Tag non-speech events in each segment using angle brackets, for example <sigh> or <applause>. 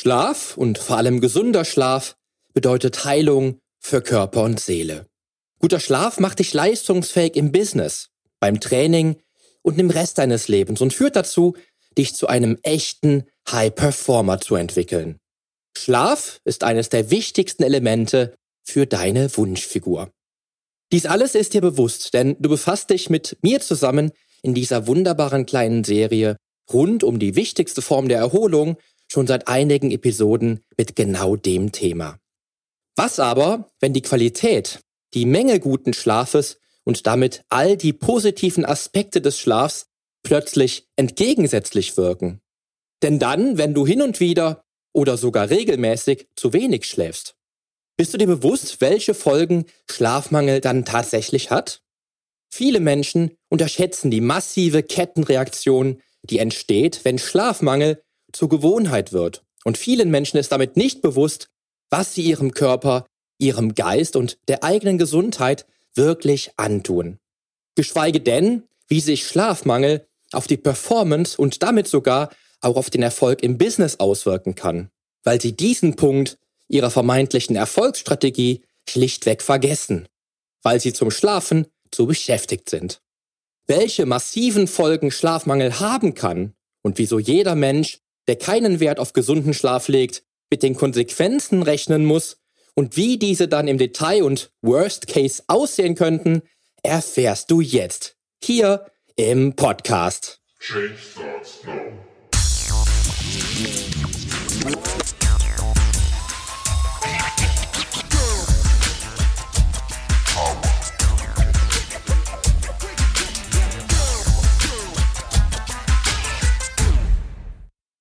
Schlaf und vor allem gesunder Schlaf bedeutet Heilung für Körper und Seele. Guter Schlaf macht dich leistungsfähig im Business, beim Training und im Rest deines Lebens und führt dazu, dich zu einem echten High Performer zu entwickeln. Schlaf ist eines der wichtigsten Elemente für deine Wunschfigur. Dies alles ist dir bewusst, denn du befasst dich mit mir zusammen in dieser wunderbaren kleinen Serie rund um die wichtigste Form der Erholung schon seit einigen Episoden mit genau dem Thema. Was aber, wenn die Qualität, die Menge guten Schlafes und damit all die positiven Aspekte des Schlafs plötzlich entgegensätzlich wirken? Denn dann, wenn du hin und wieder oder sogar regelmäßig zu wenig schläfst. Bist du dir bewusst, welche Folgen Schlafmangel dann tatsächlich hat? Viele Menschen unterschätzen die massive Kettenreaktion, die entsteht, wenn Schlafmangel zur Gewohnheit wird. Und vielen Menschen ist damit nicht bewusst, was sie ihrem Körper, ihrem Geist und der eigenen Gesundheit wirklich antun. Geschweige denn, wie sich Schlafmangel auf die Performance und damit sogar auch auf den Erfolg im Business auswirken kann, weil sie diesen Punkt ihrer vermeintlichen Erfolgsstrategie schlichtweg vergessen, weil sie zum Schlafen zu beschäftigt sind. Welche massiven Folgen Schlafmangel haben kann und wieso jeder Mensch, der keinen Wert auf gesunden Schlaf legt, mit den Konsequenzen rechnen muss und wie diese dann im Detail und Worst Case aussehen erfährst du jetzt hier im Podcast. Change starts now.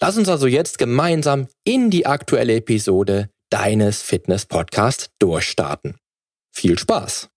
Lass uns also jetzt gemeinsam in die aktuelle Episode deines Fitness-Podcasts durchstarten. Viel Spaß!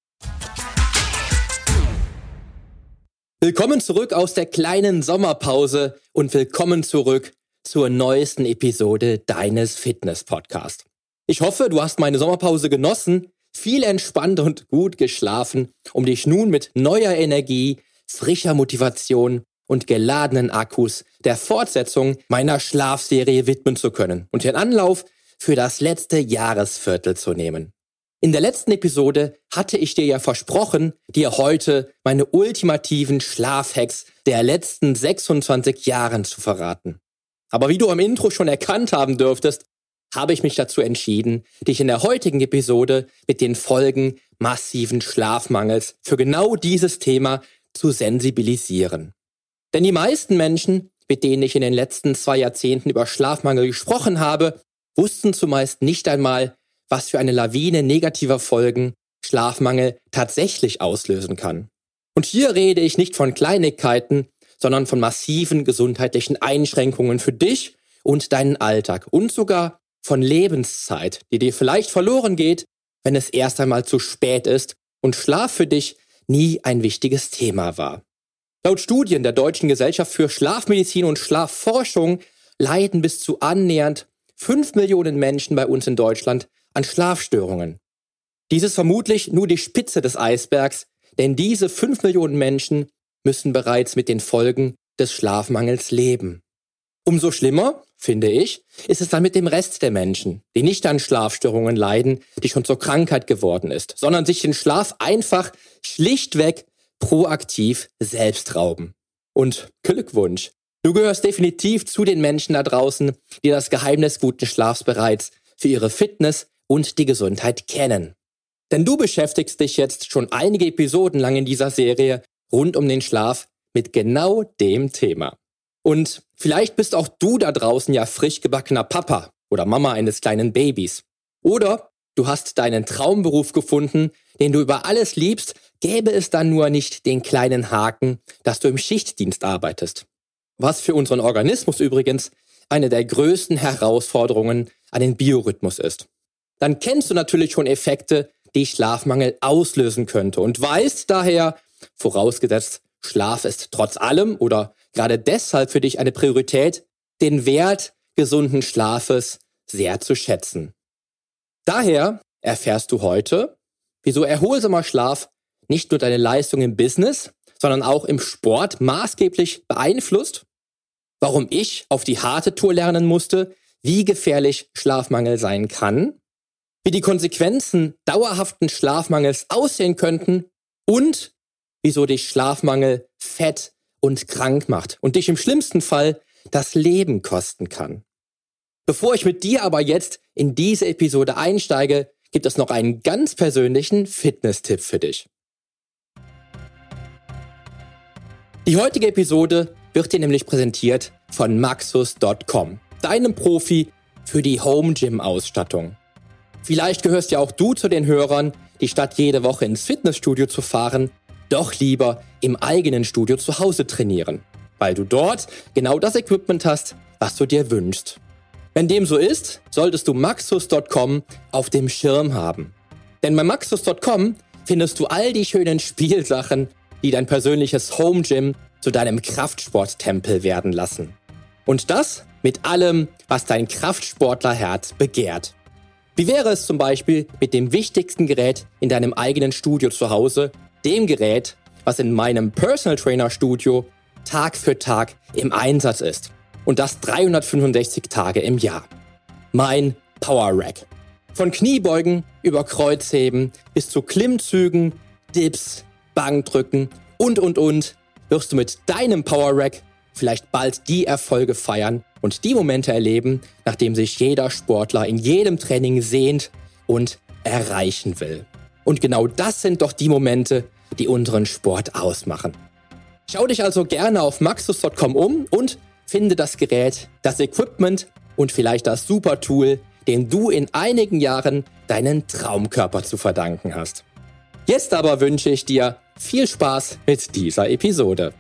Willkommen zurück aus der kleinen Sommerpause und willkommen zurück zur neuesten Episode deines Fitness-Podcasts. Ich hoffe, du hast meine Sommerpause genossen, viel entspannt und gut geschlafen, um dich nun mit neuer Energie, frischer Motivation und geladenen Akkus der Fortsetzung meiner Schlafserie widmen zu können und den Anlauf für das letzte Jahresviertel zu nehmen. In der letzten Episode hatte ich dir ja versprochen, dir heute meine ultimativen Schlafhacks der letzten 26 Jahren zu verraten. Aber wie du am Intro schon erkannt haben dürftest, habe ich mich dazu entschieden, dich in der heutigen Episode mit den Folgen massiven Schlafmangels für genau dieses Thema zu sensibilisieren. Denn die meisten Menschen, mit denen ich in den letzten zwei Jahrzehnten über Schlafmangel gesprochen habe, wussten zumeist nicht einmal, was für eine Lawine negativer Folgen Schlafmangel tatsächlich auslösen kann. Und hier rede ich nicht von Kleinigkeiten, sondern von massiven gesundheitlichen Einschränkungen für dich und deinen Alltag und sogar von Lebenszeit, die dir vielleicht verloren geht, wenn es erst einmal zu spät ist und Schlaf für dich nie ein wichtiges Thema war. Laut Studien der Deutschen Gesellschaft für Schlafmedizin und Schlafforschung leiden bis zu annähernd 5 Millionen Menschen bei uns in Deutschland an Schlafstörungen. Dies ist vermutlich nur die Spitze des Eisbergs, denn diese 5 Millionen Menschen müssen bereits mit den Folgen des Schlafmangels leben. Umso schlimmer, finde ich, ist es dann mit dem Rest der Menschen, die nicht an Schlafstörungen leiden, die schon zur Krankheit geworden ist, sondern sich den Schlaf einfach schlichtweg proaktiv selbst rauben. Und Glückwunsch. Du gehörst definitiv zu den Menschen da draußen, die das Geheimnis guten Schlafs bereits für ihre Fitness und die Gesundheit kennen. Denn du beschäftigst dich jetzt schon einige Episoden lang in dieser Serie rund um den Schlaf mit genau dem Thema. Und vielleicht bist auch du da draußen ja frisch gebackener Papa oder Mama eines kleinen Babys. Oder du hast deinen Traumberuf gefunden, den du über alles liebst, gäbe es dann nur nicht den kleinen Haken, dass du im Schichtdienst arbeitest. Was für unseren Organismus übrigens eine der größten Herausforderungen an den Biorhythmus ist. Dann kennst du natürlich schon Effekte, die Schlafmangel auslösen könnte und weißt daher, vorausgesetzt, Schlaf ist trotz allem oder gerade deshalb für dich eine Priorität, den Wert gesunden Schlafes sehr zu schätzen. Daher erfährst du heute, wieso erholsamer Schlaf nicht nur deine Leistung im Business, sondern auch im Sport maßgeblich beeinflusst, warum ich auf die harte Tour lernen musste, wie gefährlich Schlafmangel sein kann, wie die Konsequenzen dauerhaften Schlafmangels aussehen könnten und wieso dich Schlafmangel fett und krank macht und dich im schlimmsten Fall das Leben kosten kann. Bevor ich mit dir aber jetzt in diese Episode einsteige, gibt es noch einen ganz persönlichen Fitness-Tipp für dich. Die heutige Episode wird dir nämlich präsentiert von Maxus.com, deinem Profi für die Home Gym Ausstattung. Vielleicht gehörst ja auch du zu den Hörern, die statt jede Woche ins Fitnessstudio zu fahren, doch lieber im eigenen Studio zu Hause trainieren, weil du dort genau das Equipment hast, was du dir wünschst. Wenn dem so ist, solltest du maxus.com auf dem Schirm haben. Denn bei maxus.com findest du all die schönen <laughs> Spielsachen, die dein persönliches Home Gym zu deinem Kraftsporttempel werden lassen. Und das mit allem, was dein Kraftsportlerherz begehrt. Wie wäre es zum Beispiel mit dem wichtigsten Gerät in deinem eigenen Studio zu Hause, dem Gerät, was in meinem Personal Trainer Studio Tag für Tag im Einsatz ist. Und das 365 Tage im Jahr. Mein Power Rack. Von Kniebeugen über Kreuzheben bis zu Klimmzügen, Dips, Bankdrücken und und und wirst du mit deinem Power Rack vielleicht bald die Erfolge feiern und die Momente erleben, nachdem sich jeder Sportler in jedem Training sehnt und erreichen will. Und genau das sind doch die Momente, die unseren Sport ausmachen. Schau dich also gerne auf maxus.com um und finde das Gerät, das Equipment und vielleicht das super Tool, dem du in einigen Jahren deinen Traumkörper zu verdanken hast. Jetzt aber wünsche ich dir viel Spaß mit dieser Episode.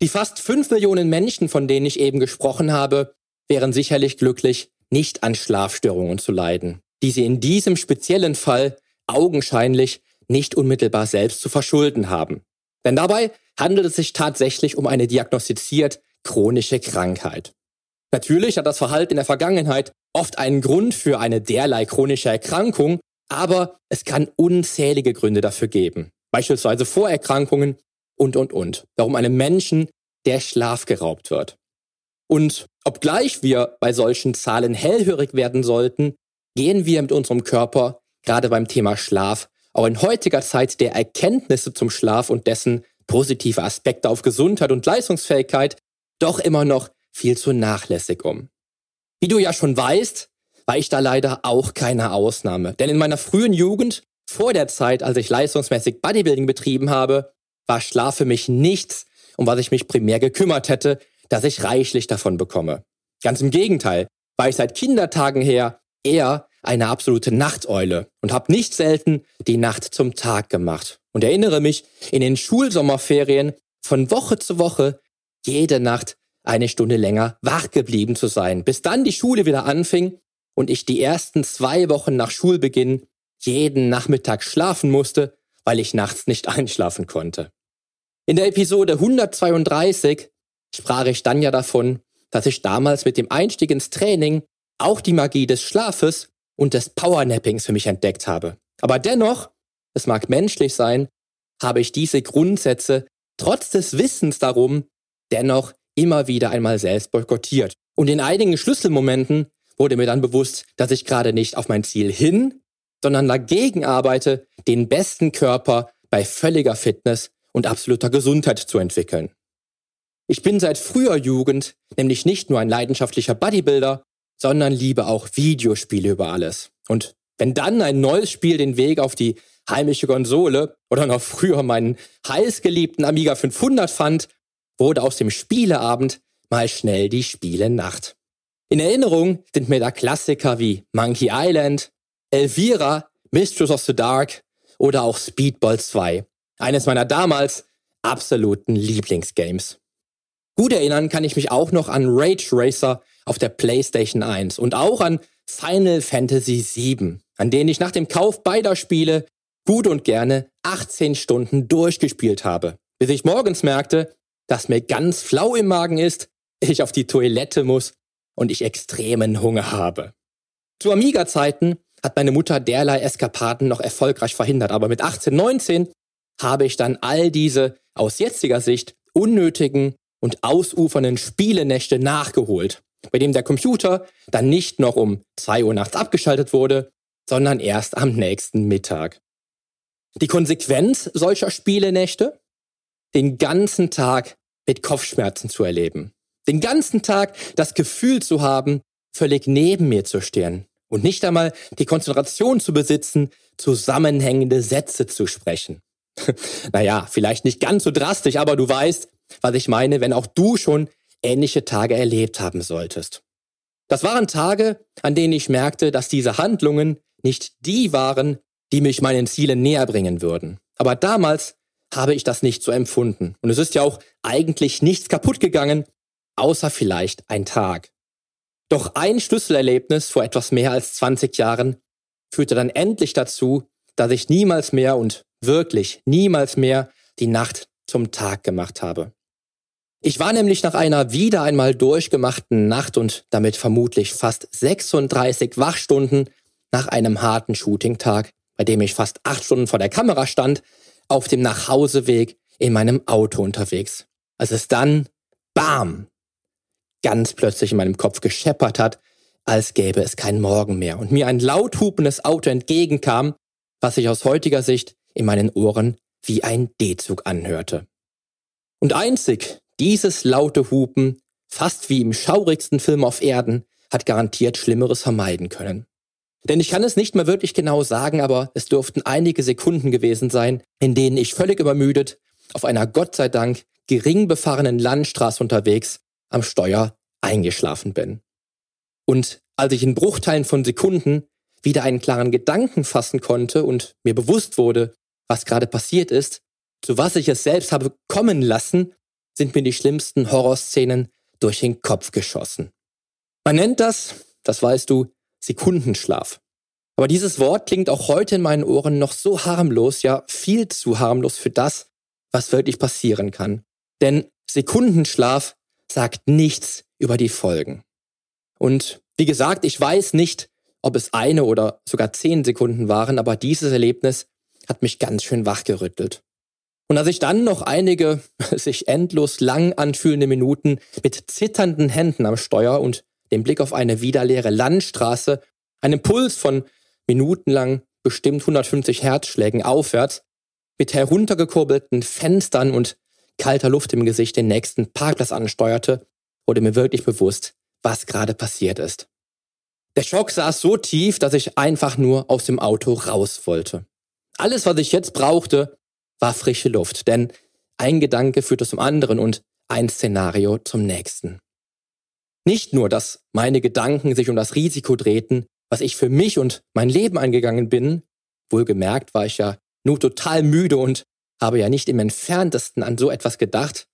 Die fast 5 Millionen Menschen, von denen ich eben gesprochen habe, wären sicherlich glücklich, nicht an Schlafstörungen zu leiden, die sie in diesem speziellen Fall augenscheinlich nicht unmittelbar selbst zu verschulden haben. Denn dabei handelt es sich tatsächlich um eine diagnostiziert chronische Krankheit. Natürlich hat das Verhalten in der Vergangenheit oft einen Grund für eine derlei chronische Erkrankung, aber es kann unzählige Gründe dafür geben. Beispielsweise Vorerkrankungen und, und, und. Warum einem Menschen der Schlaf geraubt wird. Und obgleich wir bei solchen Zahlen hellhörig werden sollten, gehen wir mit unserem Körper gerade beim Thema Schlaf auch in heutiger Zeit der Erkenntnisse zum Schlaf und dessen positive Aspekte auf Gesundheit und Leistungsfähigkeit doch immer noch viel zu nachlässig um. Wie du ja schon weißt, war ich da leider auch keine Ausnahme. Denn in meiner frühen Jugend, vor der Zeit, als ich leistungsmäßig Bodybuilding betrieben habe, war Schlaf für mich nichts, um was ich mich primär gekümmert hätte, dass ich reichlich davon bekomme. Ganz im Gegenteil, war ich seit Kindertagen her eher eine absolute Nachteule und habe nicht selten die Nacht zum Tag gemacht und erinnere mich in den Schulsommerferien von Woche zu Woche jede Nacht eine Stunde länger wach geblieben zu sein, bis dann die Schule wieder anfing und ich die ersten zwei Wochen nach Schulbeginn jeden Nachmittag schlafen musste, weil ich nachts nicht <laughs> einschlafen konnte. In der Episode 132 sprach ich dann ja davon, dass ich damals mit dem Einstieg ins Training auch die Magie des Schlafes und des Powernappings für mich entdeckt habe. Aber dennoch, es mag menschlich sein, habe ich diese Grundsätze trotz des Wissens darum dennoch immer wieder einmal selbst boykottiert. Und in einigen Schlüsselmomenten wurde mir dann bewusst, dass ich gerade nicht auf mein Ziel hin, sondern dagegen arbeite, den besten Körper bei völliger Fitness und absoluter Gesundheit zu entwickeln. Ich bin seit früher Jugend nämlich nicht nur ein leidenschaftlicher Bodybuilder, sondern liebe auch Videospiele über alles. Und wenn dann ein neues Spiel den Weg auf die heimische Konsole oder noch früher meinen heißgeliebten Amiga 500 fand, wurde aus dem Spieleabend mal schnell die Spiele-Nacht. In Erinnerung sind mir da Klassiker wie Monkey Island, Elvira, Mistress of the Dark oder auch Speedball 2, Eines meiner damals absoluten Lieblingsgames. Gut erinnern kann ich mich auch noch an Rage Racer auf der PlayStation 1 und auch an Final Fantasy VII, an denen ich nach dem Kauf beider Spiele gut und gerne 18 Stunden durchgespielt habe, bis ich morgens merkte, dass mir ganz flau im Magen ist, ich auf die Toilette muss und ich extremen Hunger habe. Zu Amiga-Zeiten hat meine Mutter derlei Eskapaden noch erfolgreich verhindert, aber mit 18, 19 habe ich dann all diese aus jetziger Sicht unnötigen und ausufernden Spielenächte nachgeholt, bei dem der Computer dann nicht noch um 2 Uhr nachts abgeschaltet wurde, sondern erst am nächsten Mittag. Die Konsequenz solcher Spielenächte? Den ganzen Tag mit Kopfschmerzen zu erleben. Den ganzen Tag das Gefühl zu haben, völlig neben mir zu stehen und nicht einmal die Konzentration zu besitzen, zusammenhängende Sätze zu sprechen. <laughs> naja, vielleicht nicht ganz so drastisch, aber du weißt, was ich meine, wenn auch du schon ähnliche Tage erlebt haben solltest. Das waren Tage, an denen ich merkte, dass diese Handlungen nicht die waren, die mich meinen Zielen näher bringen würden. Aber damals habe ich das nicht so empfunden. Und es ist ja auch eigentlich nichts kaputt gegangen, außer vielleicht ein Tag. Doch ein Schlüsselerlebnis vor etwas mehr als 20 Jahren führte dann endlich dazu, dass ich niemals mehr und wirklich niemals mehr die Nacht zum Tag gemacht habe. Ich war nämlich nach einer wieder einmal durchgemachten Nacht und damit vermutlich fast 36 Wachstunden nach einem harten Shooting-Tag, bei dem ich fast acht Stunden vor der Kamera stand, auf dem Nachhauseweg in meinem Auto unterwegs. Als es dann, bam, ganz plötzlich in meinem Kopf gescheppert hat, als gäbe es keinen Morgen mehr und mir ein laut hupendes Auto entgegenkam, was sich aus heutiger Sicht in meinen Ohren wie ein D-Zug anhörte. Und einzig dieses laute Hupen, fast wie im schaurigsten Film auf Erden, hat garantiert Schlimmeres vermeiden können. Denn ich kann es nicht mehr wirklich genau sagen, aber es durften einige Sekunden gewesen sein, in denen ich völlig übermüdet auf einer Gott sei Dank gering befahrenen Landstraße unterwegs am Steuer eingeschlafen bin. Und als ich in Bruchteilen von Sekunden wieder einen klaren Gedanken fassen konnte und mir bewusst wurde, was gerade passiert ist, zu was ich es selbst habe kommen lassen, sind mir die schlimmsten Horrorszenen durch den Kopf geschossen. Man nennt das, das weißt du, Sekundenschlaf. Aber dieses Wort klingt auch heute in meinen Ohren noch so harmlos, ja viel zu harmlos für das, was wirklich passieren kann. Denn Sekundenschlaf sagt nichts über die Folgen. Und wie gesagt, ich weiß nicht, ob es eine oder sogar zehn Sekunden waren, aber dieses Erlebnis hat mich ganz schön wachgerüttelt. Und als ich dann noch einige <laughs> sich endlos lang anfühlende Minuten mit zitternden Händen am Steuer und dem Blick auf eine wieder leere Landstraße, einem Puls von minutenlang bestimmt 150 Herzschlägen aufwärts, mit heruntergekurbelten Fenstern und kalter Luft im Gesicht den nächsten Parkplatz ansteuerte, wurde mir wirklich bewusst, was gerade passiert ist. Der Schock saß so tief, dass ich einfach nur aus dem Auto raus wollte. Alles, was ich jetzt brauchte, war frische Luft, denn ein Gedanke führte zum anderen und ein Szenario zum nächsten. Nicht nur, dass meine Gedanken sich um das Risiko drehten, was ich für mich und mein Leben eingegangen bin, wohlgemerkt war ich ja nur total müde und habe ja nicht im entferntesten an so etwas gedacht,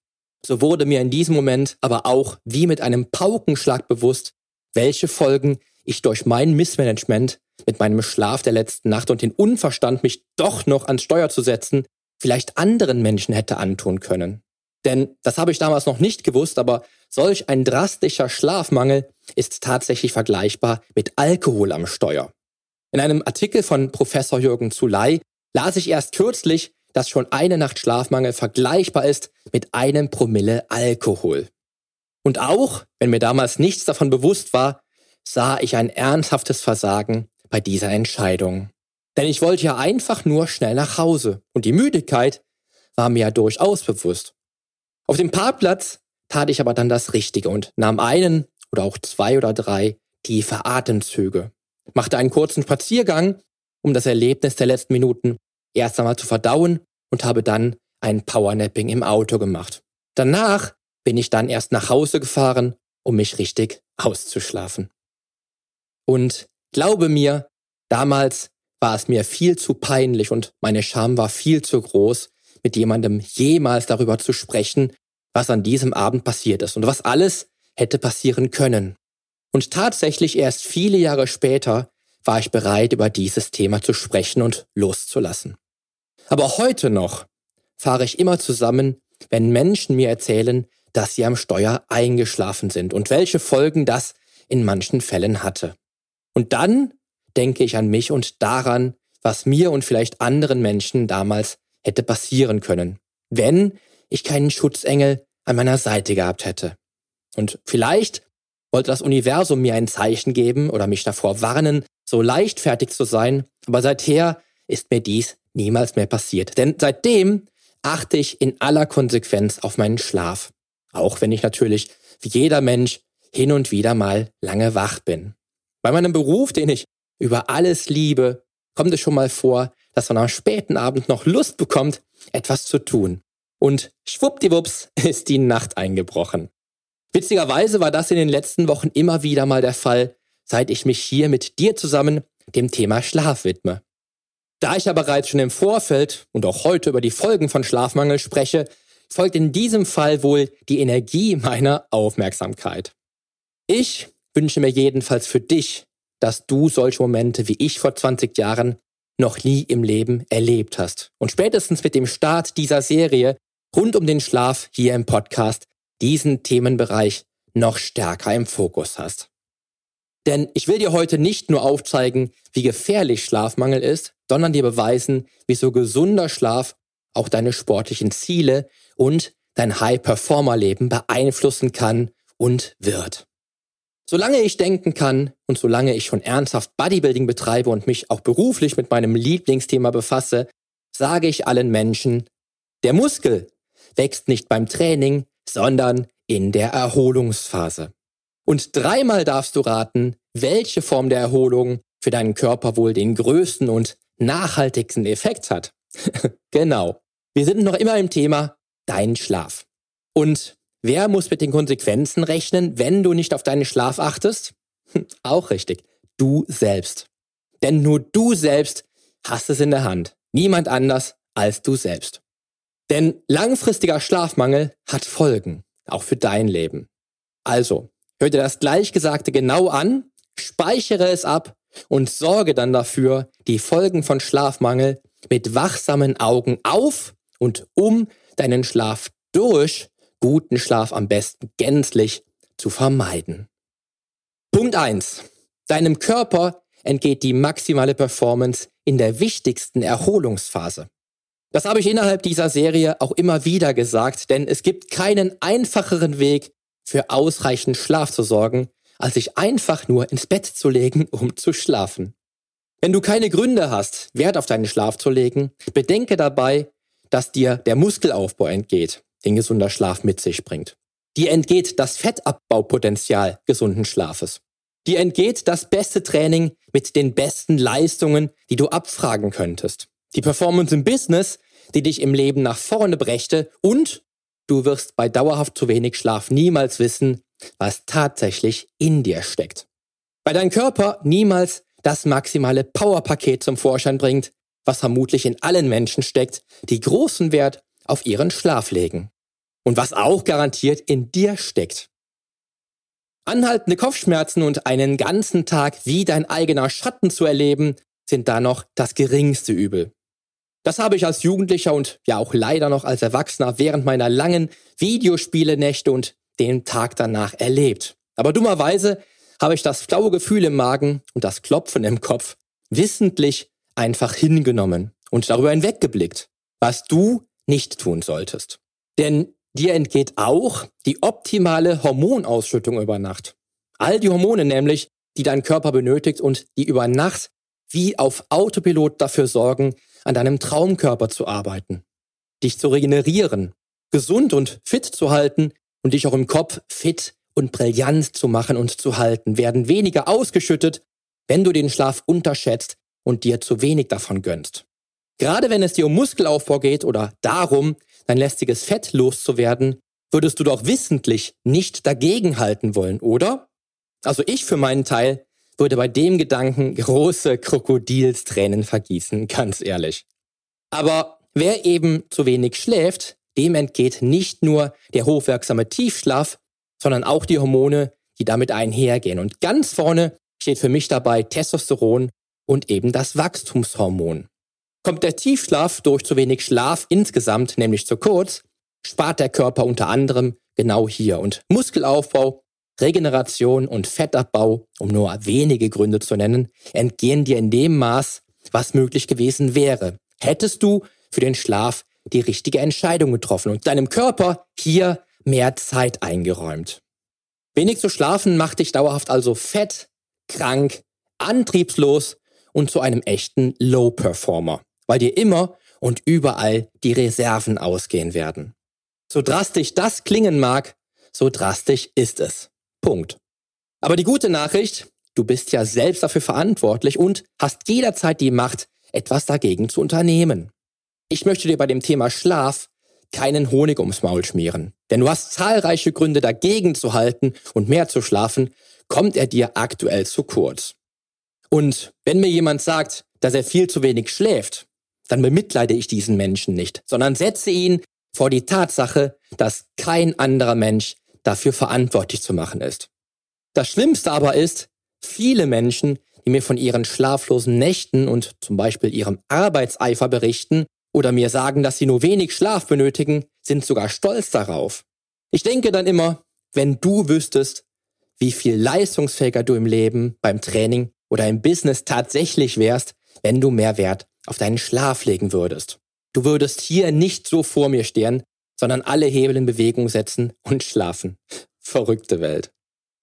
so wurde mir in diesem Moment aber auch wie mit einem Paukenschlag bewusst, welche Folgen ich durch mein Missmanagement mit meinem Schlaf der letzten Nacht und den Unverstand, mich doch noch ans Steuer zu setzen, vielleicht anderen Menschen hätte antun können. Denn das habe ich damals noch nicht gewusst, aber solch ein drastischer Schlafmangel ist tatsächlich vergleichbar mit Alkohol am Steuer. In einem Artikel von Professor Jürgen Zuley las ich erst kürzlich, dass schon eine Nacht Schlafmangel vergleichbar ist mit einem Promille Alkohol. Und auch, wenn mir damals nichts davon bewusst war, sah ich ein ernsthaftes Versagen bei dieser Entscheidung. Denn ich wollte ja einfach nur schnell nach Hause und die Müdigkeit war mir ja durchaus bewusst. Auf dem Parkplatz tat ich aber dann das Richtige und nahm einen oder auch zwei oder drei tiefe Atemzüge, machte einen kurzen Spaziergang, um das Erlebnis der letzten Minuten erst einmal zu verdauen und habe dann ein Powernapping im Auto gemacht. Danach bin ich dann erst nach Hause gefahren, um mich richtig auszuschlafen. Und glaube mir, damals war es mir viel zu peinlich und meine Scham war viel zu groß, mit jemandem jemals darüber zu sprechen, was an diesem Abend passiert ist und was alles hätte passieren können. Und tatsächlich erst viele Jahre später war ich bereit, über dieses Thema zu sprechen und loszulassen. Aber heute noch fahre ich immer zusammen, wenn Menschen mir erzählen, dass sie am Steuer eingeschlafen sind und welche Folgen das in manchen Fällen hatte. Und dann denke ich an mich und daran, was mir und vielleicht anderen Menschen damals hätte passieren können, wenn ich keinen Schutzengel an meiner Seite gehabt hätte. Und vielleicht wollte das Universum mir ein Zeichen geben oder mich davor warnen, so leichtfertig zu sein, aber seither ist mir dies niemals mehr passiert. Denn seitdem achte ich in aller Konsequenz auf meinen Schlaf. Auch wenn ich natürlich, wie jeder Mensch, hin und wieder mal lange wach bin. Bei meinem Beruf, den ich über alles liebe, kommt es schon mal vor, dass man am späten Abend noch Lust bekommt, etwas zu tun. Und schwuppdiwupps <laughs> ist die Nacht eingebrochen. Witzigerweise war das in den letzten Wochen immer wieder mal der Fall, seit ich mich hier mit dir zusammen dem Thema Schlaf widme. Da ich aber bereits schon im Vorfeld und auch heute über die Folgen von Schlafmangel spreche, folgt in diesem Fall wohl die Energie meiner Aufmerksamkeit. Ich wünsche mir jedenfalls für dich, dass du solche Momente wie ich vor 20 Jahren noch nie im Leben erlebt hast. Und spätestens mit dem Start dieser Serie rund um den Schlaf hier im Podcast diesen Themenbereich noch stärker im Fokus hast. Denn ich will dir heute nicht nur aufzeigen, wie gefährlich Schlafmangel ist, sondern dir beweisen, wieso gesunder Schlaf auch deine sportlichen Ziele und dein High-Performer-Leben beeinflussen kann und wird. Solange ich denken kann und solange ich schon ernsthaft Bodybuilding betreibe und mich auch beruflich mit meinem Lieblingsthema befasse, sage ich allen Menschen, der Muskel wächst nicht beim Training, sondern in der Erholungsphase. Und dreimal darfst du raten, welche Form der Erholung für deinen Körper wohl den größten und nachhaltigsten Effekt hat. <laughs> genau. Wir sind noch immer im Thema dein Schlaf. Und wer muss mit den Konsequenzen rechnen, wenn du nicht auf deinen Schlaf achtest? <laughs> Auch richtig. Du selbst. Denn nur du selbst hast es in der Hand. Niemand anders als du selbst. Denn langfristiger Schlafmangel hat Folgen, auch für dein Leben. Also, hör dir das Gleichgesagte genau an, speichere es ab und sorge dann dafür, die Folgen von Schlafmangel mit wachsamen Augen auf und um deinen Schlaf durch guten Schlaf am besten gänzlich zu vermeiden. Punkt eins: Deinem Körper entgeht die maximale Performance in der wichtigsten Erholungsphase. Das habe ich innerhalb dieser Serie auch immer wieder gesagt, denn es gibt keinen einfacheren Weg, für ausreichend Schlaf zu sorgen, als sich einfach nur ins Bett zu legen, <laughs> um zu schlafen. Wenn du keine Gründe hast, Wert auf deinen Schlaf zu legen, bedenke dabei, dass dir der Muskelaufbau entgeht, den gesunder Schlaf mit sich bringt. Dir entgeht das Fettabbaupotenzial gesunden Schlafes. Dir entgeht das beste Training mit den besten Leistungen, die du abfragen könntest. Die Performance im Business, die dich im Leben nach vorne brächte und du wirst bei dauerhaft zu wenig Schlaf niemals wissen, was tatsächlich in dir steckt. Weil dein Körper niemals das maximale Powerpaket zum Vorschein bringt, was vermutlich in allen Menschen steckt, die großen Wert auf ihren Schlaf legen. Und was auch garantiert in dir steckt. Anhaltende Kopfschmerzen und einen ganzen Tag wie dein eigener Schatten zu erleben, sind da noch das geringste Übel. Das habe ich als Jugendlicher und ja auch leider noch als Erwachsener während meiner langen Videospielenächte und den Tag danach erlebt. Aber dummerweise habe ich das flaue Gefühl im Magen und das Klopfen im Kopf wissentlich einfach hingenommen und darüber hinweggeblickt, was du nicht tun solltest. Denn dir entgeht auch die optimale Hormonausschüttung über Nacht. All die Hormone nämlich, die dein Körper benötigt und die über Nacht wie auf Autopilot dafür sorgen, an deinem Traumkörper zu arbeiten, dich zu regenerieren, gesund und fit zu halten und dich auch im Kopf fit und brillant zu machen und zu halten, werden weniger ausgeschüttet, wenn du den Schlaf unterschätzt und dir zu wenig davon gönnst. Gerade wenn es dir um Muskelaufbau geht oder darum, dein lästiges Fett loszuwerden, würdest du doch wissentlich nicht dagegenhalten wollen, oder? Also ich für meinen Teil würde bei dem Gedanken große Krokodilstränen vergießen, ganz ehrlich. Aber wer eben zu wenig schläft, dem entgeht nicht nur der hochwirksame Tiefschlaf, sondern auch die Hormone, die damit einhergehen. Und ganz vorne steht für mich dabei Testosteron und eben das Wachstumshormon. Kommt der Tiefschlaf durch zu wenig Schlaf insgesamt nämlich zu kurz, spart der Körper unter anderem genau hier. Und Muskelaufbau, Regeneration und Fettabbau, um nur wenige Gründe zu nennen, entgehen dir in dem Maß, was möglich gewesen wäre. Hättest du für den Schlaf die richtige Entscheidung getroffen und deinem Körper hier mehr Zeit eingeräumt. Wenig zu schlafen macht dich dauerhaft also fett, krank, antriebslos und zu einem echten Low-Performer, weil dir immer und überall die Reserven ausgehen werden. So drastisch das klingen mag, so drastisch ist es. Punkt. Aber die gute Nachricht, du bist ja selbst dafür verantwortlich und hast jederzeit die Macht, etwas dagegen zu unternehmen. Ich möchte dir bei dem Thema Schlaf keinen Honig ums Maul schmieren. Denn du hast zahlreiche Gründe dagegen zu halten und mehr zu schlafen, kommt er dir aktuell zu kurz. Und wenn mir jemand sagt, dass er viel zu wenig schläft, dann bemitleide ich diesen Menschen nicht, sondern setze ihn vor die Tatsache, dass kein anderer Mensch dafür verantwortlich zu machen ist. Das Schlimmste aber ist, viele Menschen, die mir von ihren schlaflosen Nächten und zum Beispiel ihrem Arbeitseifer berichten oder mir sagen, dass sie nur wenig Schlaf benötigen, sind sogar stolz darauf. Ich denke dann immer, wenn du wüsstest, wie viel leistungsfähiger du im Leben, beim Training oder im Business tatsächlich wärst, wenn du mehr Wert auf deinen Schlaf legen würdest. Du würdest hier nicht so vor mir stehen, sondern alle Hebel in Bewegung setzen und schlafen. Verrückte Welt.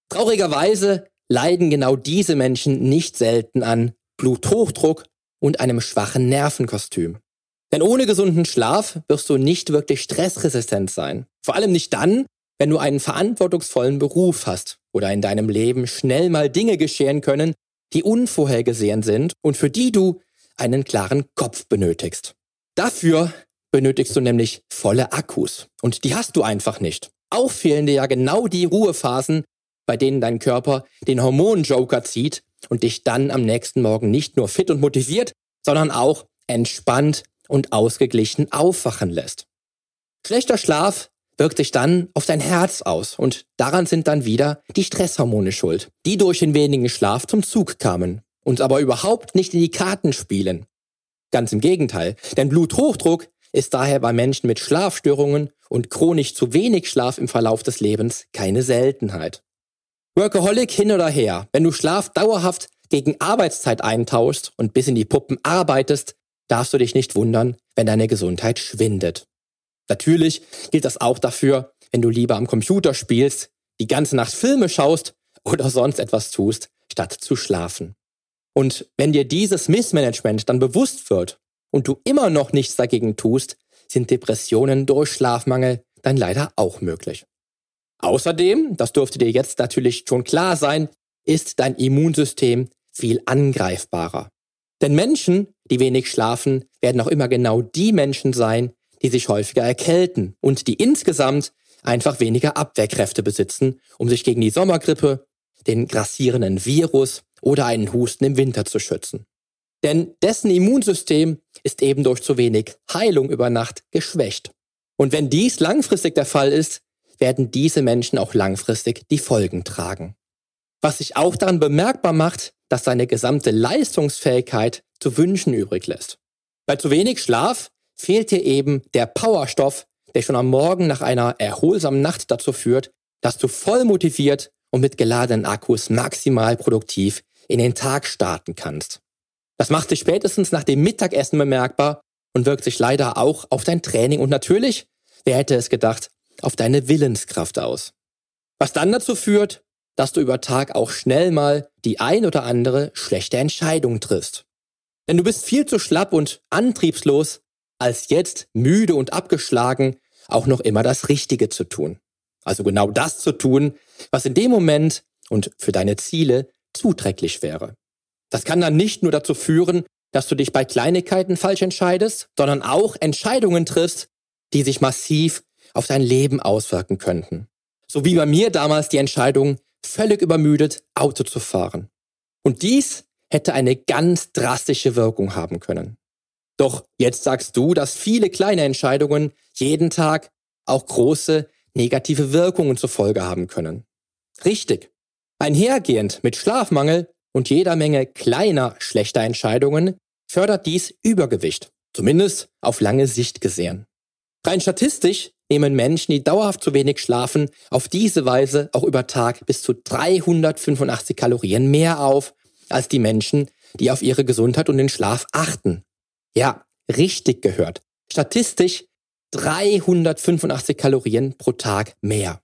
Traurigerweise leiden genau diese Menschen nicht selten an Bluthochdruck und einem schwachen Nervenkostüm. Denn ohne gesunden Schlaf wirst du nicht wirklich stressresistent sein. Vor allem nicht dann, wenn du einen verantwortungsvollen Beruf hast oder in deinem Leben schnell mal Dinge geschehen können, die unvorhergesehen sind und für die du einen klaren Kopf benötigst. Dafür benötigst du nämlich volle Akkus und die hast du einfach nicht. Auch fehlen dir ja genau die Ruhephasen, bei denen dein Körper den Hormonjoker zieht und dich dann am nächsten Morgen nicht nur fit und motiviert, sondern auch entspannt und ausgeglichen aufwachen lässt. Schlechter Schlaf wirkt sich dann auf dein Herz aus und daran sind dann wieder die Stresshormone schuld, die durch den wenigen Schlaf zum Zug kamen, uns aber überhaupt nicht in die Karten spielen. Ganz im Gegenteil, denn Bluthochdruck ist daher bei Menschen mit Schlafstörungen und chronisch zu wenig Schlaf im Verlauf des Lebens keine Seltenheit. Workaholic hin oder her, wenn du Schlaf dauerhaft gegen Arbeitszeit eintauschst und bis in die Puppen arbeitest, darfst du dich nicht wundern, wenn deine Gesundheit schwindet. Natürlich gilt das auch dafür, wenn du lieber am Computer spielst, die ganze Nacht Filme schaust oder sonst etwas tust, statt zu schlafen. Und wenn dir dieses Missmanagement dann bewusst wird und du immer noch nichts dagegen tust, sind Depressionen durch Schlafmangel dann leider auch möglich. Außerdem, das dürfte dir jetzt natürlich schon klar sein, ist dein Immunsystem viel angreifbarer. Denn Menschen, die wenig schlafen, werden auch immer genau die Menschen sein, die sich häufiger erkälten und die insgesamt einfach weniger Abwehrkräfte besitzen, um sich gegen die Sommergrippe, den grassierenden Virus oder einen Husten im Winter zu schützen. Denn dessen Immunsystem ist eben durch zu wenig Heilung über Nacht geschwächt. Und wenn dies langfristig der Fall ist, werden diese Menschen auch langfristig die Folgen tragen. Was sich auch daran bemerkbar macht, dass seine gesamte Leistungsfähigkeit zu wünschen übrig lässt. Bei zu wenig Schlaf fehlt dir eben der Powerstoff, der schon am Morgen nach einer erholsamen Nacht dazu führt, dass du voll motiviert und mit geladenen Akkus maximal produktiv in den Tag starten kannst. Das macht sich spätestens nach dem Mittagessen bemerkbar und wirkt sich leider auch auf dein Training und natürlich, wer hätte es gedacht, auf deine Willenskraft aus. Was dann dazu führt, dass du über Tag auch schnell mal die ein oder andere schlechte Entscheidung triffst. Denn du bist viel zu schlapp und antriebslos, als jetzt müde und abgeschlagen auch noch immer das Richtige zu tun. Also genau das zu tun, was in dem Moment und für deine Ziele zuträglich wäre. Das kann dann nicht nur dazu führen, dass du dich bei Kleinigkeiten falsch entscheidest, sondern auch Entscheidungen triffst, die sich massiv auf dein Leben auswirken könnten. So wie bei mir damals die Entscheidung, völlig übermüdet Auto zu fahren. Und dies hätte eine ganz drastische Wirkung haben können. Doch jetzt sagst du, dass viele kleine Entscheidungen jeden Tag auch große negative Wirkungen zur Folge haben können. Richtig. Einhergehend mit Schlafmangel und jeder Menge kleiner schlechter Entscheidungen fördert dies Übergewicht, zumindest auf lange Sicht gesehen. Rein statistisch nehmen Menschen, die dauerhaft zu wenig schlafen, auf diese Weise auch über Tag bis zu 385 Kalorien mehr auf als die Menschen, die auf ihre Gesundheit und den Schlaf achten. Ja, richtig gehört. Statistisch 385 Kalorien pro Tag mehr.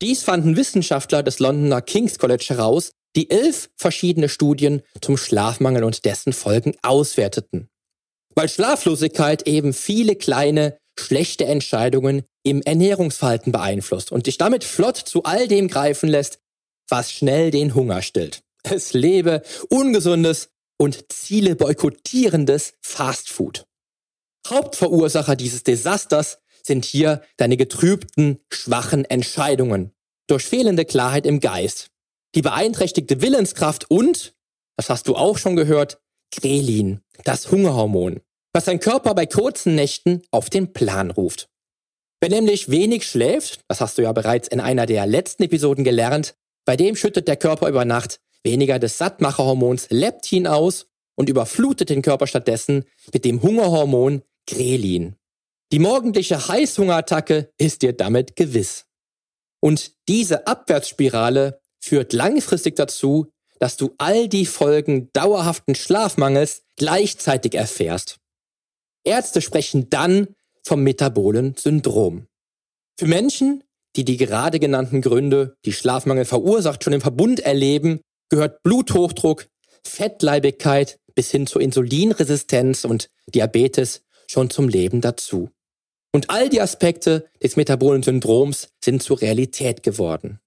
Dies fanden Wissenschaftler des Londoner King's College heraus, die elf verschiedene Studien zum Schlafmangel und dessen Folgen auswerteten. Weil Schlaflosigkeit eben viele kleine, schlechte Entscheidungen im Ernährungsverhalten beeinflusst und dich damit flott zu all dem greifen lässt, was schnell den Hunger stillt. Es lebe ungesundes und Ziele boykottierendes Fastfood. Hauptverursacher dieses Desasters sind hier deine getrübten, schwachen Entscheidungen durch fehlende Klarheit im Geist, die beeinträchtigte Willenskraft und, das hast du auch schon gehört, Grelin, das Hungerhormon, was dein Körper bei kurzen Nächten auf den Plan ruft. Wer nämlich wenig schläft, das hast du ja bereits in einer der letzten Episoden gelernt, bei dem schüttet der Körper über Nacht weniger des Sattmacherhormons Leptin aus und überflutet den Körper stattdessen mit dem Hungerhormon Grelin. Die morgendliche Heißhungerattacke ist dir damit gewiss. Und diese Abwärtsspirale führt langfristig dazu, dass du all die Folgen dauerhaften Schlafmangels gleichzeitig erfährst. Ärzte sprechen dann vom metabolen Syndrom. Für Menschen, die die gerade genannten Gründe, die Schlafmangel verursacht, schon im Verbund erleben, gehört Bluthochdruck, Fettleibigkeit bis hin zur Insulinresistenz und Diabetes schon zum Leben dazu. Und all die Aspekte des metabolen Syndroms sind zur Realität geworden.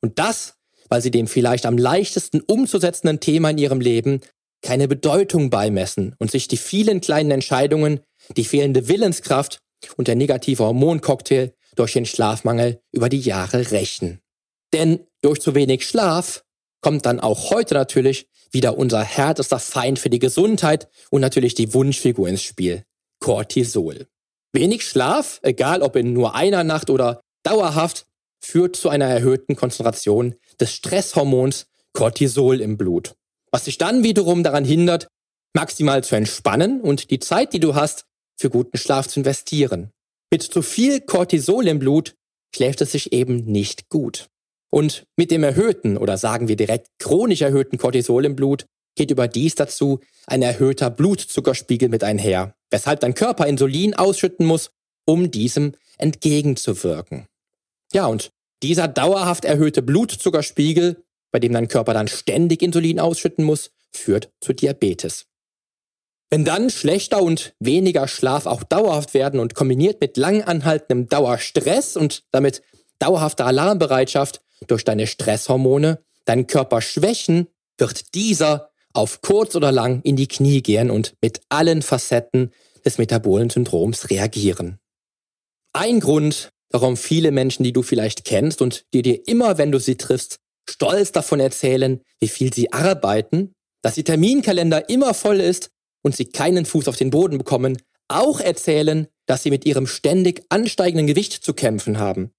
Und das, weil sie dem vielleicht am leichtesten umzusetzenden Thema in ihrem Leben keine Bedeutung beimessen und sich die vielen kleinen Entscheidungen, die fehlende Willenskraft und der negative Hormoncocktail durch den Schlafmangel über die Jahre rächen. Denn durch zu wenig Schlaf kommt dann auch heute natürlich wieder unser härtester Feind für die Gesundheit und natürlich die Wunschfigur ins Spiel. Cortisol. Wenig Schlaf, egal ob in nur einer Nacht oder dauerhaft, führt zu einer erhöhten Konzentration des Stresshormons Cortisol im Blut, was dich dann wiederum daran hindert, maximal zu entspannen und die Zeit, die du hast, für guten Schlaf zu investieren. Mit zu viel Cortisol im Blut schläft es sich eben nicht gut. Und mit dem erhöhten oder sagen wir direkt chronisch erhöhten Cortisol im Blut geht überdies dazu ein erhöhter Blutzuckerspiegel mit einher, weshalb dein Körper Insulin ausschütten muss, um diesem entgegenzuwirken. Ja, und dieser dauerhaft erhöhte Blutzuckerspiegel, bei dem dein Körper dann ständig Insulin ausschütten muss, führt zu Diabetes. Wenn dann schlechter und weniger Schlaf auch dauerhaft werden und kombiniert mit lang anhaltendem Dauerstress und damit dauerhafter Alarmbereitschaft durch deine Stresshormone deinen Körper schwächen, wird dieser auf kurz oder lang in die Knie gehen und mit allen Facetten des metabolen Syndroms reagieren. Ein Grund, warum viele Menschen, die du vielleicht kennst und die dir immer, wenn du sie triffst, stolz davon erzählen, wie viel sie arbeiten, dass ihr Terminkalender immer voll ist und sie keinen Fuß auf den Boden bekommen, auch erzählen, dass sie mit ihrem ständig ansteigenden Gewicht zu kämpfen haben.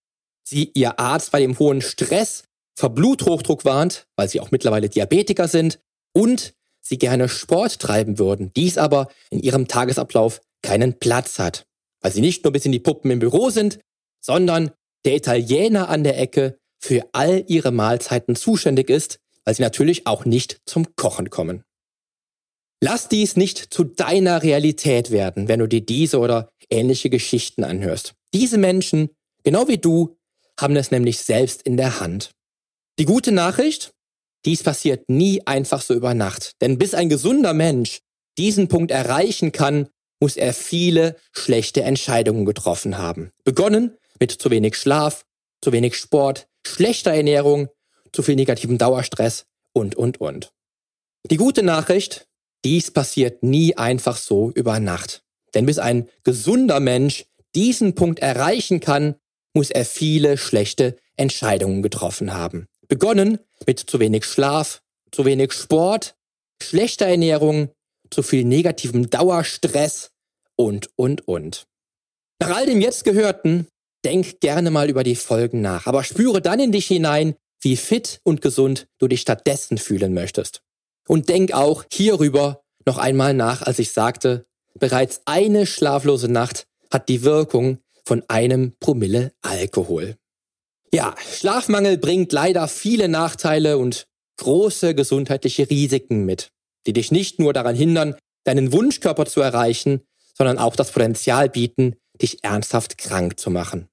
Sie ihr Arzt bei dem hohen Stress vor Bluthochdruck warnt, weil sie auch mittlerweile Diabetiker sind und sie gerne Sport treiben würden, dies aber in ihrem Tagesablauf keinen Platz hat, weil sie nicht nur bis in die Puppen im Büro sind, sondern der Italiener an der Ecke für all ihre Mahlzeiten zuständig ist, weil sie natürlich auch nicht zum Kochen kommen. Lass dies nicht zu deiner Realität werden, wenn du dir diese oder ähnliche Geschichten anhörst. Diese Menschen, genau wie du, haben es nämlich selbst in der Hand. Die gute Nachricht, dies passiert nie einfach so über Nacht. Denn bis ein gesunder Mensch diesen Punkt erreichen kann, muss er viele schlechte Entscheidungen getroffen haben. Begonnen mit zu wenig Schlaf, zu wenig Sport, schlechter Ernährung, zu viel negativem Dauerstress und, und, und. Die gute Nachricht, dies passiert nie einfach so über Nacht. Denn bis ein gesunder Mensch diesen Punkt erreichen kann, muss er viele schlechte Entscheidungen getroffen haben. Begonnen mit zu wenig Schlaf, zu wenig Sport, schlechter Ernährung, zu viel negativem Dauerstress und, und, und. Nach all dem jetzt Gehörten, denk gerne mal über die Folgen nach, aber spüre dann in dich hinein, wie fit und gesund du dich stattdessen fühlen möchtest. Und denk auch hierüber noch einmal nach, als ich sagte, bereits eine schlaflose Nacht hat die Wirkung von einem Promille Alkohol. Ja, Schlafmangel bringt leider viele Nachteile und große gesundheitliche Risiken mit, die dich nicht nur daran hindern, deinen Wunschkörper zu erreichen, sondern auch das Potenzial bieten, dich ernsthaft krank zu machen.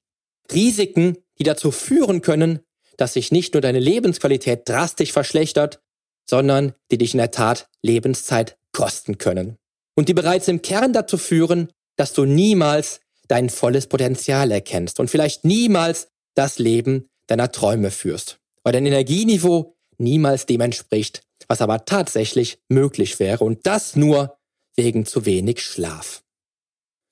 Risiken, die dazu führen können, dass sich nicht nur deine Lebensqualität drastisch verschlechtert, sondern die dich in der Tat Lebenszeit kosten können. Und die bereits im Kern dazu führen, dass du niemals dein volles Potenzial erkennst und vielleicht niemals das Leben deiner Träume führst, weil dein Energieniveau niemals dem entspricht, was aber tatsächlich möglich wäre und das nur wegen zu wenig Schlaf.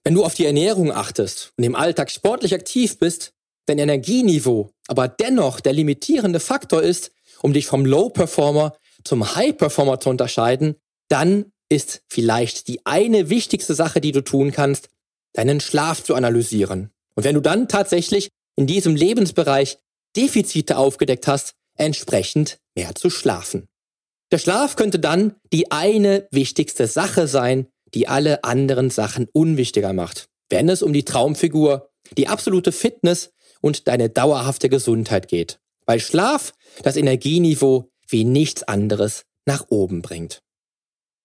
Wenn du auf die Ernährung achtest und im Alltag sportlich aktiv bist, dein Energieniveau aber dennoch der limitierende Faktor ist, um dich vom Low-Performer zum High-Performer zu unterscheiden, dann ist vielleicht die eine wichtigste Sache, die du tun kannst, deinen Schlaf zu analysieren. Und wenn du dann tatsächlich in diesem Lebensbereich Defizite aufgedeckt hast, entsprechend mehr zu schlafen. Der Schlaf könnte dann die eine wichtigste Sache sein, die alle anderen Sachen unwichtiger macht, wenn es um die Traumfigur, die absolute Fitness und deine dauerhafte Gesundheit geht, weil Schlaf das Energieniveau wie nichts anderes nach oben bringt.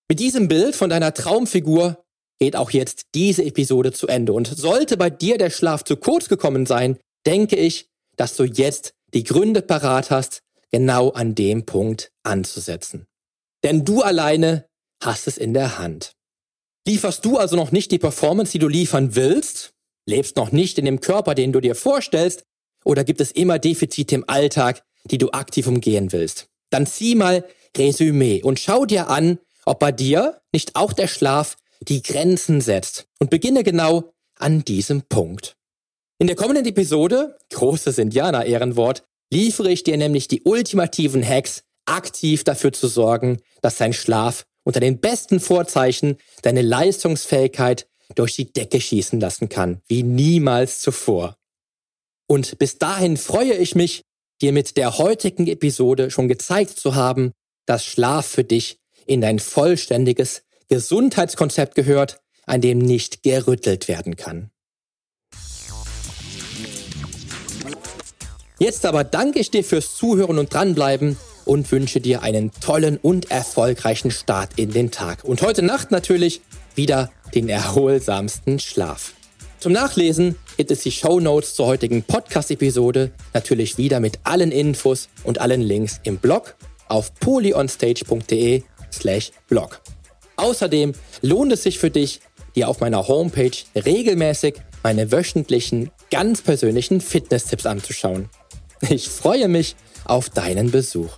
Mit diesem Bild von deiner Traumfigur geht auch jetzt diese Episode zu Ende und sollte bei dir der Schlaf zu kurz gekommen sein, denke ich, dass du jetzt die Gründe parat hast, genau an dem Punkt anzusetzen. Denn du alleine hast es in der Hand. Lieferst du also noch nicht die Performance, die du liefern willst? Lebst noch nicht in dem Körper, den du dir vorstellst? Oder gibt es immer Defizite im Alltag, die du aktiv umgehen willst? Dann zieh mal Resümee und schau dir an, ob bei dir nicht auch der Schlaf die Grenzen setzt und beginne genau an diesem Punkt. In der kommenden Episode, großes Indianer-Ehrenwort, liefere ich dir nämlich die ultimativen Hacks, aktiv dafür zu sorgen, dass dein Schlaf unter den besten Vorzeichen deine Leistungsfähigkeit durch die Decke schießen lassen kann, wie niemals zuvor. Und bis dahin freue ich mich, dir mit der heutigen Episode schon gezeigt zu haben, dass Schlaf für dich in dein vollständiges Gesundheitskonzept gehört, an dem nicht gerüttelt werden kann. Jetzt aber danke ich dir fürs Zuhören und dranbleiben und wünsche dir einen tollen und erfolgreichen Start in den Tag. Und heute Nacht natürlich wieder den erholsamsten Schlaf. Zum Nachlesen gibt es die Show Notes zur heutigen Podcast-Episode natürlich wieder mit allen Infos und allen Links im Blog auf polyonstage.de slash blog. Außerdem lohnt es sich für dich, dir auf meiner Homepage regelmäßig meine wöchentlichen, ganz persönlichen Fitness-Tipps anzuschauen. Ich freue mich auf deinen Besuch.